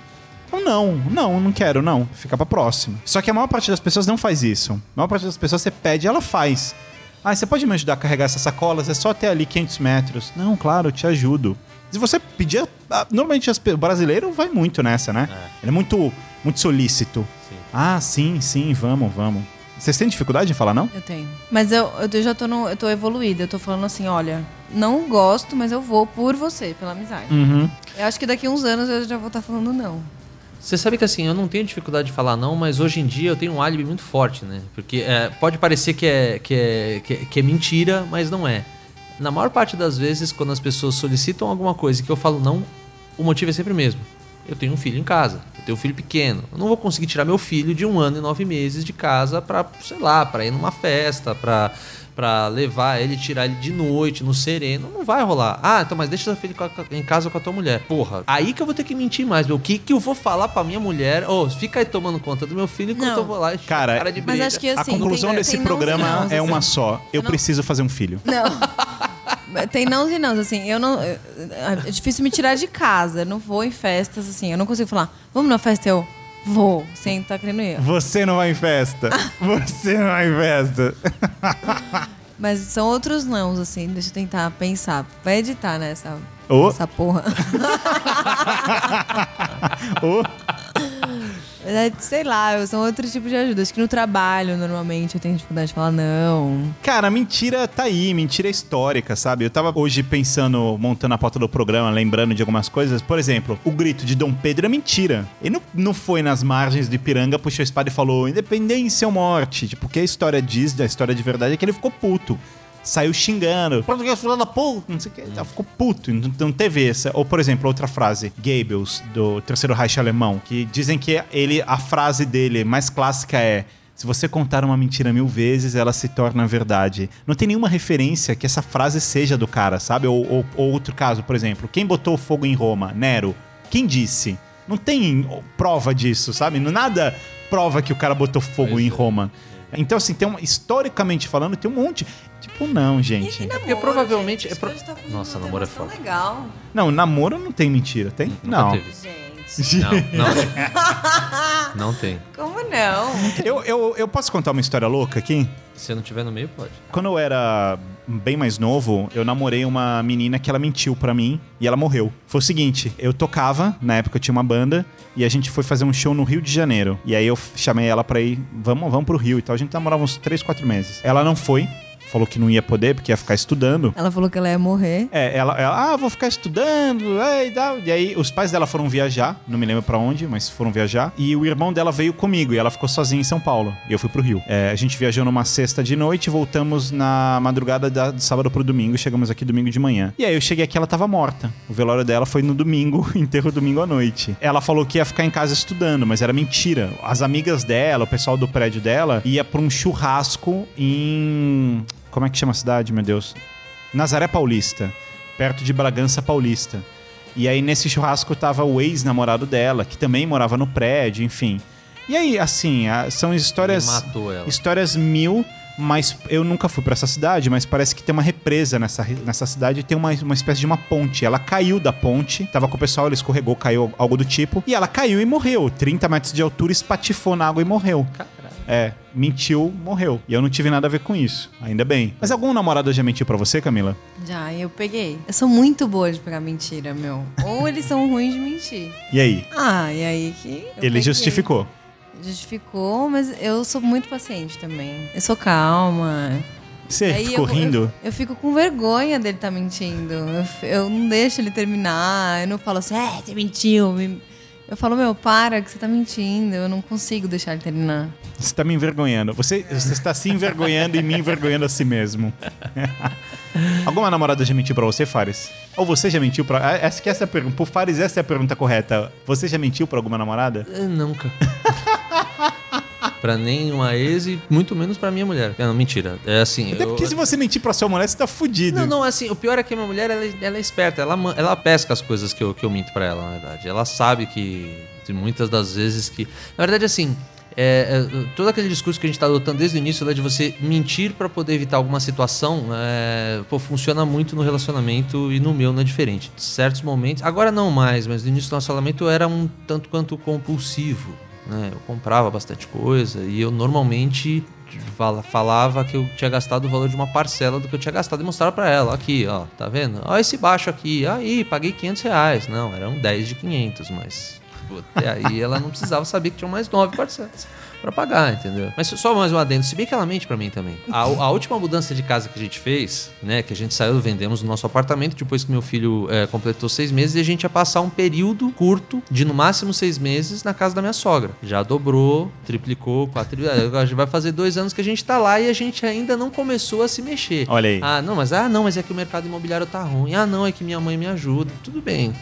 Então, não, não, não quero, não. Fica pra próxima. Só que a maior parte das pessoas não faz isso. A maior parte das pessoas você pede e ela faz. Ah, você pode me ajudar a carregar essas sacolas? É só até ali 500 metros. Não, claro, eu te ajudo. Se você pedir. Normalmente o brasileiro vai muito nessa, né? Ele é muito, muito solícito. Sim. Ah, sim, sim, vamos, vamos. Vocês têm dificuldade em falar não? Eu tenho. Mas eu, eu já tô, no, eu tô evoluída. Eu tô falando assim, olha, não gosto, mas eu vou por você, pela amizade. Uhum. Eu acho que daqui uns anos eu já vou estar falando não. Você sabe que assim, eu não tenho dificuldade de falar não, mas hoje em dia eu tenho um álibi muito forte, né? Porque é, pode parecer que é, que, é, que, é, que é mentira, mas não é. Na maior parte das vezes, quando as pessoas solicitam alguma coisa e que eu falo não, o motivo é sempre o mesmo. Eu tenho um filho em casa, eu tenho um filho pequeno. Eu não vou conseguir tirar meu filho de um ano e nove meses de casa pra, sei lá, pra ir numa festa, pra, pra levar ele, tirar ele de noite, no sereno. Não vai rolar. Ah, então, mas deixa seu filho a- em casa com a tua mulher. Porra, aí que eu vou ter que mentir mais. meu. O que que eu vou falar pra minha mulher? Ô, fica aí tomando conta do meu filho enquanto Não. eu vou lá e Cara, cara de Mas acho que a assim. conclusão tem- desse tem programa nãos, é assim. uma só. Eu não- preciso fazer um filho. Não. Tem não e não, assim, eu não. É difícil me tirar de casa. Eu não vou em festas, assim. Eu não consigo falar, vamos na festa, eu vou, sem estar querendo ir. Você não vai em festa. Você não vai em festa. Mas são outros nãos, assim. Deixa eu tentar pensar. Vai editar, né? Essa, Ô. essa porra. É, Sei lá, são outro tipo de ajuda. Acho que no trabalho, normalmente, eu tenho dificuldade de falar não. Cara, mentira tá aí, mentira histórica, sabe? Eu tava hoje pensando, montando a pauta do programa, lembrando de algumas coisas. Por exemplo, o grito de Dom Pedro é mentira. Ele não, não foi nas margens de Ipiranga, puxou a espada e falou independência ou morte. Tipo, o que a história diz, a história de verdade é que ele ficou puto. Saiu xingando. Português, da puta, não sei o que. Ela ficou puto, não, não teve essa. Ou, por exemplo, outra frase, Goebbels, do Terceiro Reich Alemão, que dizem que ele, a frase dele mais clássica é se você contar uma mentira mil vezes, ela se torna verdade. Não tem nenhuma referência que essa frase seja do cara, sabe? Ou, ou- ou outro caso, por exemplo, quem botou fogo em Roma? Nero. Quem disse? Não tem prova disso, sabe? Nada prova que o cara botou fogo Pois em é. Roma. Então, assim, tem uma, historicamente falando, tem um monte. Tipo, não, gente. porque provavelmente é pro- Nossa, Nossa, namoro é foda. legal. Não, namoro não tem mentira, tem? Nunca não. teve. Gente, Não, não tem. Não tem. como não? Eu, eu, eu posso contar uma história louca aqui? Se eu não tiver no meio, pode. Quando eu era bem mais novo, eu namorei uma menina que ela mentiu pra mim e ela morreu. Foi o seguinte, eu tocava, na época eu tinha uma banda, e a gente foi fazer um show no Rio de Janeiro. E aí eu chamei ela pra ir, vamos, vamos pro Rio e tal. A gente namorava uns 3, 4 meses. Ela não foi, falou que não ia poder, porque ia ficar estudando. Ela falou que ela ia morrer. É, ela, ela, ah, vou ficar estudando, é, e tal. E aí, os pais dela foram viajar, não me lembro pra onde, mas foram viajar. E o irmão dela veio comigo, e ela ficou sozinha em São Paulo. E eu fui pro Rio. É, a gente viajou numa sexta de noite, voltamos na madrugada da, de sábado pro domingo, chegamos aqui domingo de manhã. E aí eu cheguei aqui, ela tava morta. O velório dela foi no domingo, enterro domingo à noite. Ela falou que ia ficar em casa estudando, mas era mentira. As amigas dela, o pessoal do prédio dela, ia pra um churrasco em. Como é que chama a cidade, meu Deus? Nazaré Paulista, perto de Bragança Paulista. E aí nesse churrasco tava o ex-namorado dela, que também morava no prédio, enfim. E aí, assim, são histórias Ele matou ela. histórias mil, mas eu nunca fui pra essa cidade, mas parece que tem uma represa nessa, nessa cidade e tem uma, uma espécie de uma ponte. Ela caiu da ponte, tava com o pessoal, ela escorregou, caiu algo do tipo, e ela caiu e morreu. 30 metros de altura, espatifou na água e morreu. Caralho. É, mentiu, morreu. E eu não tive nada a ver com isso, ainda bem. Mas algum namorado já mentiu pra você, Camila? Já, eu peguei. Eu sou muito boa de pegar mentira, meu. Ou eles são ruins de mentir. E aí? Ah, e aí que. Ele peguei. justificou. Justificou, mas eu sou muito paciente também. Eu sou calma. Você Aí ficou eu, rindo? Eu, eu fico com vergonha dele estar mentindo. Eu, eu não deixo ele terminar. Eu não falo assim, é, você mentiu. me-" Eu falo, meu, para que você tá mentindo. Eu não consigo deixar ele terminar. Você tá me envergonhando. Você, você está se envergonhando e me envergonhando a si mesmo. Alguma namorada já mentiu pra você, Fares? Ou você já mentiu pra. Essa que essa é a pergunta. Pro Fares, essa é a pergunta correta. Você já mentiu pra alguma namorada? Eu nunca. pra nenhuma ex e muito menos pra minha mulher. Não, mentira. É assim. Até eu- porque se você mentir pra sua mulher, você tá fudido. Não, não, assim, o pior é que a minha mulher, ela, ela é esperta, ela, ela pesca as coisas que eu, que eu minto pra ela, na verdade. Ela sabe que, muitas das vezes que... Na verdade, assim, é, é, todo aquele discurso que a gente tá adotando desde o início, né, de você mentir pra poder evitar alguma situação, é, pô, funciona muito no relacionamento e no meu não é diferente. Em certos momentos, agora não mais, mas no início do nosso relacionamento era um tanto quanto compulsivo, né? Eu comprava bastante coisa e eu normalmente fala- falava que eu tinha gastado o valor de uma parcela do que eu tinha gastado e mostrava pra ela. Aqui, ó, tá vendo? Ó, esse baixo aqui. Aí, paguei 500 reais. Não, eram 10 de 500, mas até aí ela não precisava saber que tinham mais 9 parcelas pra pagar, entendeu? Mas só mais um adendo, se bem que ela mente pra mim também. A, a última mudança de casa que a gente fez, né, que a gente saiu, vendemos o nosso apartamento depois que meu filho é, completou seis meses e a gente ia passar um período curto, de no máximo seis meses, na casa da minha sogra. Já dobrou, triplicou, quatro. Agora já vai fazer dois anos que a gente tá lá e a gente ainda não começou a se mexer. Olha aí. Ah, não, mas ah, não, mas é que o mercado imobiliário tá ruim. Ah, não, é que minha mãe me ajuda. Tudo bem.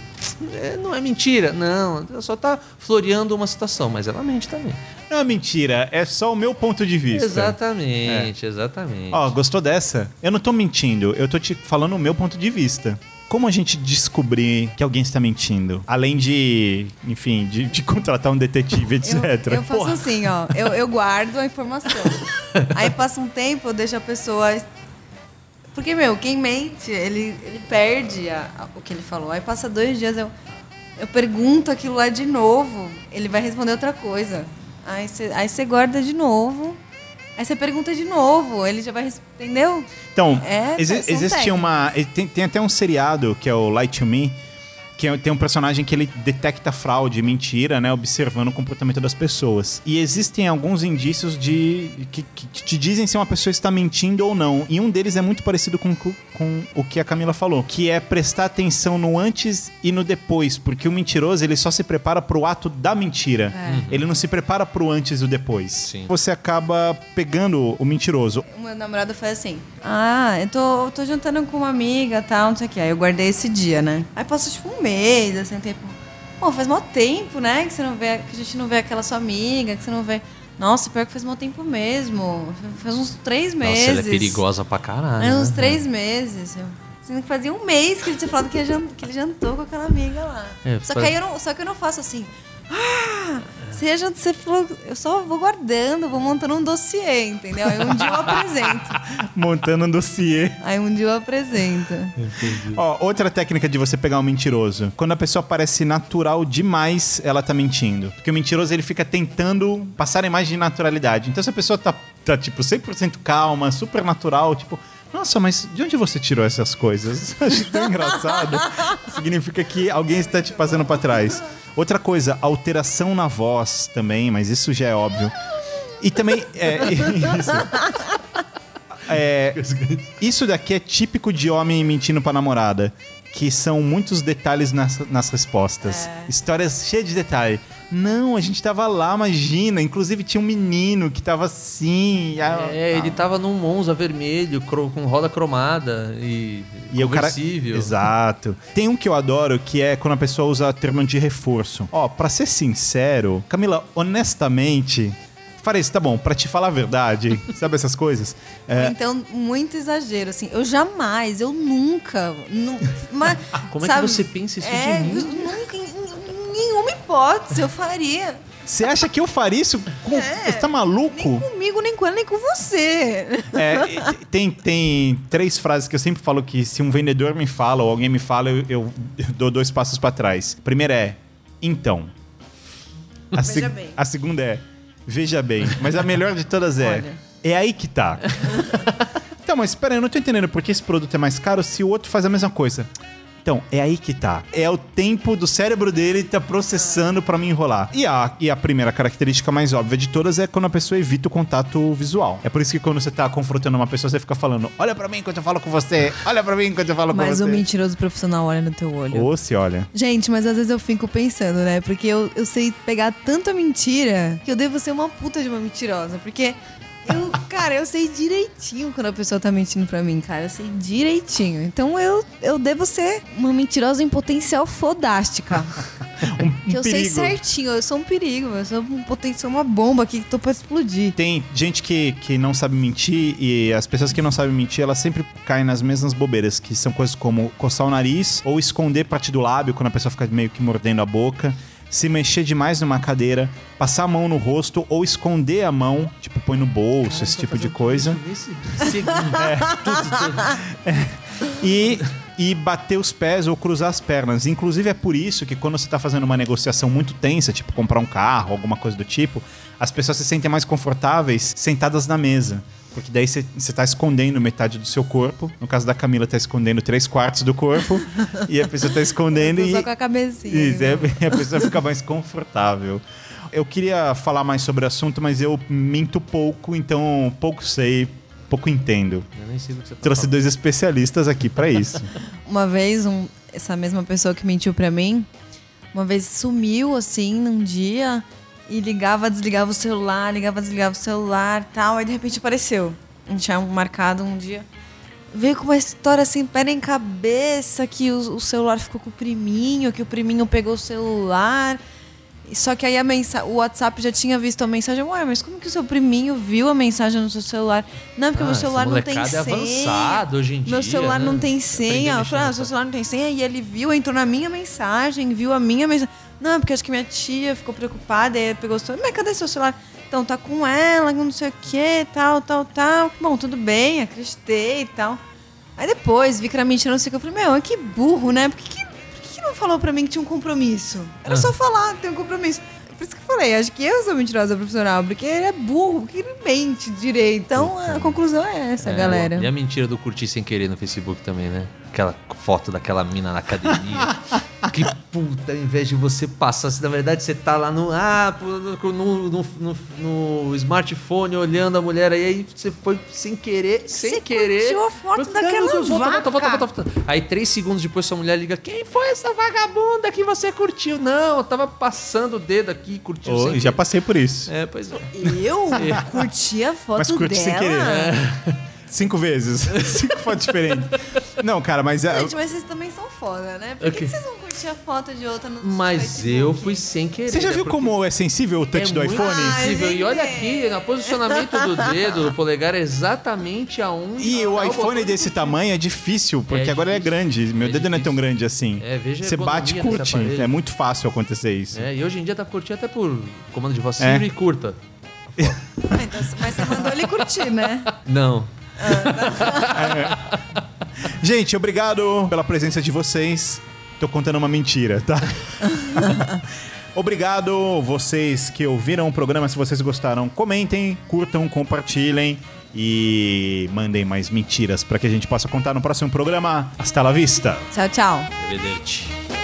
É, não é mentira, não. Ela só tá floreando uma situação, mas ela mente também. Não é mentira, é só o meu ponto de vista. Exatamente, exatamente. Ó, gostou dessa? Eu não tô mentindo, eu tô te falando o meu ponto de vista. Como a gente descobrir que alguém está mentindo? Além de, enfim, de, de contratar um detetive, etc. Eu, eu faço assim, ó. Eu, eu guardo a informação. Aí passa um tempo, eu deixo a pessoa. Porque, meu, quem mente, ele, ele perde a- a- o que ele falou. Aí passa dois dias, eu, eu pergunto aquilo lá de novo, ele vai responder outra coisa. Aí você aí guarda de novo. Aí você pergunta de novo, ele já vai. Entendeu? Então, É, exi- existe técnicas. uma. Tem, tem até um seriado que é o Light to Me, que é- tem um personagem que ele detecta fraude, mentira, né? Observando o comportamento das pessoas. E existem alguns indícios de. que, que- te dizem se uma pessoa está mentindo ou não. E um deles é muito parecido com, com- com o que a Camila falou, que é prestar atenção no antes e no depois. Porque o mentiroso, ele só se prepara pro ato da mentira. Ele não se prepara pro antes e o depois. Sim. Você acaba pegando o mentiroso. O meu namorado faz assim: Ah, eu tô, eu tô jantando com uma amiga tal, não sei o que. Aí eu guardei esse dia, né? Aí passou tipo um mês, assim, um tempo. Pô, faz mó tempo, né? Que você não vê, que a gente não vê aquela sua amiga, que você não vê. Nossa, pior que faz mó tempo mesmo. Faz uns três Nossa, meses. ela é perigosa pra caralho. É, uns né? três meses. Sendo que fazia um mês que ele tinha falado que, ele jantou com aquela amiga lá. É, só, faz- que aí eu não, só que eu não faço assim. Ah, você, já, você falou. Eu só vou guardando, vou montando um dossiê, entendeu? Aí um dia eu apresento. Montando um dossiê. Aí um dia eu apresento. Ó, outra técnica de você pegar um mentiroso. Quando a pessoa parece natural demais, ela tá mentindo. Porque o mentiroso, ele fica tentando passar a imagem de naturalidade. Então, se a pessoa tá, tá tipo, 100% calma, super natural, tipo... Nossa, mas de onde você tirou essas coisas? Acho tão engraçado. Significa que alguém está te passando pra trás. Outra coisa, alteração na voz também, mas isso já é óbvio. E também... É, isso. É, isso daqui é típico de homem mentindo pra namorada. Que são muitos detalhes nas, nas respostas. Histórias cheias de detalhe. Não, a gente tava lá, imagina. Inclusive tinha um menino que tava assim. ah, É, ele tava num Monza vermelho, com roda cromada e, E o cara. Exato. Tem um que eu adoro que é quando a pessoa usa termo de reforço. Ó, pra ser sincero, Camila, honestamente. Farei isso, tá bom, pra te falar a verdade, sabe essas coisas? É, Então, muito exagero, assim. Eu jamais, eu nunca. nu- mas, Como é que sabe, você pensa isso é, de mim? eu Nunca, em, em nenhuma hipótese eu faria. Você acha que eu faria isso? Com... É. Você tá maluco? Nem comigo, nem com ela, nem com você. É, tem, tem três frases que eu sempre falo que se um vendedor me fala ou alguém me fala, eu, eu dou dois passos pra trás. Primeira é, então. A, Veja bem. a segunda é, veja bem. Mas a melhor de todas é, Olha. é aí que tá. então, mas espera aí, eu não tô entendendo por que esse produto é mais caro se o outro faz a mesma coisa. Então, é aí que tá. É o tempo do cérebro dele tá processando pra me enrolar. E a, e a primeira característica mais óbvia de todas é quando a pessoa evita o contato visual. É por isso que quando você tá confrontando uma pessoa, você fica falando: Olha pra mim enquanto eu falo com você, olha pra mim enquanto eu falo com Mas você. o mentiroso profissional olha no teu olho. Ou se olha. Gente, mas às vezes eu fico pensando, né? Porque eu, eu sei pegar tanta mentira que eu devo ser uma puta de uma mentirosa. Porque eu, cara, eu sei direitinho quando a pessoa tá mentindo pra mim, cara. Eu sei direitinho. Então eu, eu devo ser uma mentirosa em potencial fodástica. Um, que eu sei certinho, eu sou um perigo, eu sou um potencial, uma bomba aqui que tô pra explodir. Tem gente que, que não sabe mentir e as pessoas que não sabem mentir, elas sempre caem nas mesmas bobeiras, que são coisas como coçar o nariz ou esconder parte do lábio quando a pessoa fica meio que mordendo a boca, se mexer demais numa cadeira, passar a mão no rosto ou esconder a mão, tipo põe no bolso, esse tipo de coisa. Nesse segundo. É. Tudo, tudo. E e bater os pés ou cruzar as pernas. Inclusive é por isso que quando você está fazendo uma negociação muito tensa, tipo comprar um carro, alguma coisa do tipo, as pessoas se sentem mais confortáveis sentadas na mesa. Porque daí você está escondendo metade do seu corpo. No caso da Camila, tá escondendo três quartos do corpo. e a pessoa tá escondendo e. só com a cabecinha. Isso, é, a pessoa fica mais confortável. Eu queria falar mais sobre o assunto, mas eu minto pouco, então pouco sei, pouco entendo. Eu nem sei do que você tá Trouxe falando. dois especialistas aqui pra isso. Uma vez, um- essa mesma pessoa que mentiu pra mim, uma vez sumiu assim num dia e ligava, desligava o celular, ligava, desligava o celular tal. Aí de repente apareceu. A gente tinha marcado um dia. Veio com uma história assim, pé em cabeça, que o, o celular ficou com o priminho, que o priminho pegou o celular. Só que aí a mensa o WhatsApp já tinha visto a mensagem. Ué, mas como que o seu priminho viu a mensagem no seu celular? Não, porque Ah, meu celular não tem é senha. avançado hoje em Meu dia, celular né? não tem senha. Eu falei, ah, seu celular não tem senha. E ele viu, entrou na minha mensagem, viu a minha mensagem. Não, porque acho que minha tia ficou preocupada e pegou o celular. Mas cadê seu celular? Então, tá com ela, não sei o que, tal, tal, tal. Bom, tudo bem, acreditei e tal. Aí depois vi que era mentira, não sei o que. Eu falei, meu, que burro, né? Por que, que, por que não falou pra mim que tinha um compromisso? Era Ah. só falar que tem um compromisso. Por isso que eu falei, acho que eu sou mentirosa profissional, porque ele é burro, porque ele mente direito. Então a conclusão é essa, É, galera. E a mentira do curtir sem querer no Facebook também, né? Aquela foto daquela mina na academia. que puta, ao invés de você passar, se na verdade você tá lá no, ah, no, no, no- no- no smartphone olhando a mulher, aí, aí você foi sem querer, sem Você querer. curtiu a foto daquela volta, volta, vaca. volta, volta, volta, volta. Aí três segundos depois sua mulher liga, quem foi essa vagabunda que você curtiu? Não, eu tava passando o dedo aqui, curtiu Oh, sem e já querer. passei por isso. É, pois é. Eu curti a foto Mas curti dela. sem querer. Cinco vezes. Cinco fotos diferentes. Não, cara, mas é. Gente, mas vocês também são foda, né? Por que, Ok. que vocês vão curtir a foto de outra no Mas Facebook? eu fui sem querer. Você já né? viu Porque- como é sensível o touch é do muito iPhone? sensível. Ai, e olha gente. aqui, no posicionamento do dedo, do polegar, é exatamente aonde. E o iPhone de desse curtir. tamanho é difícil, porque É agora ele é difícil. grande. Meu É dedo não é tão difícil. grande assim. É, veja a Você bate e curte. aparelho. É muito fácil acontecer isso. É, e hoje em dia tá curtindo até por comando de voz É. Siri e curta. Ah, então, mas você mandou ele curtir, né? Não. Gente, obrigado pela presença de vocês. Tô contando uma mentira, tá? obrigado vocês que ouviram o programa. Se vocês gostaram, comentem, curtam, compartilhem e mandem mais mentiras para que a gente possa contar no próximo programa. Hasta la vista. Tchau, tchau. Evidente.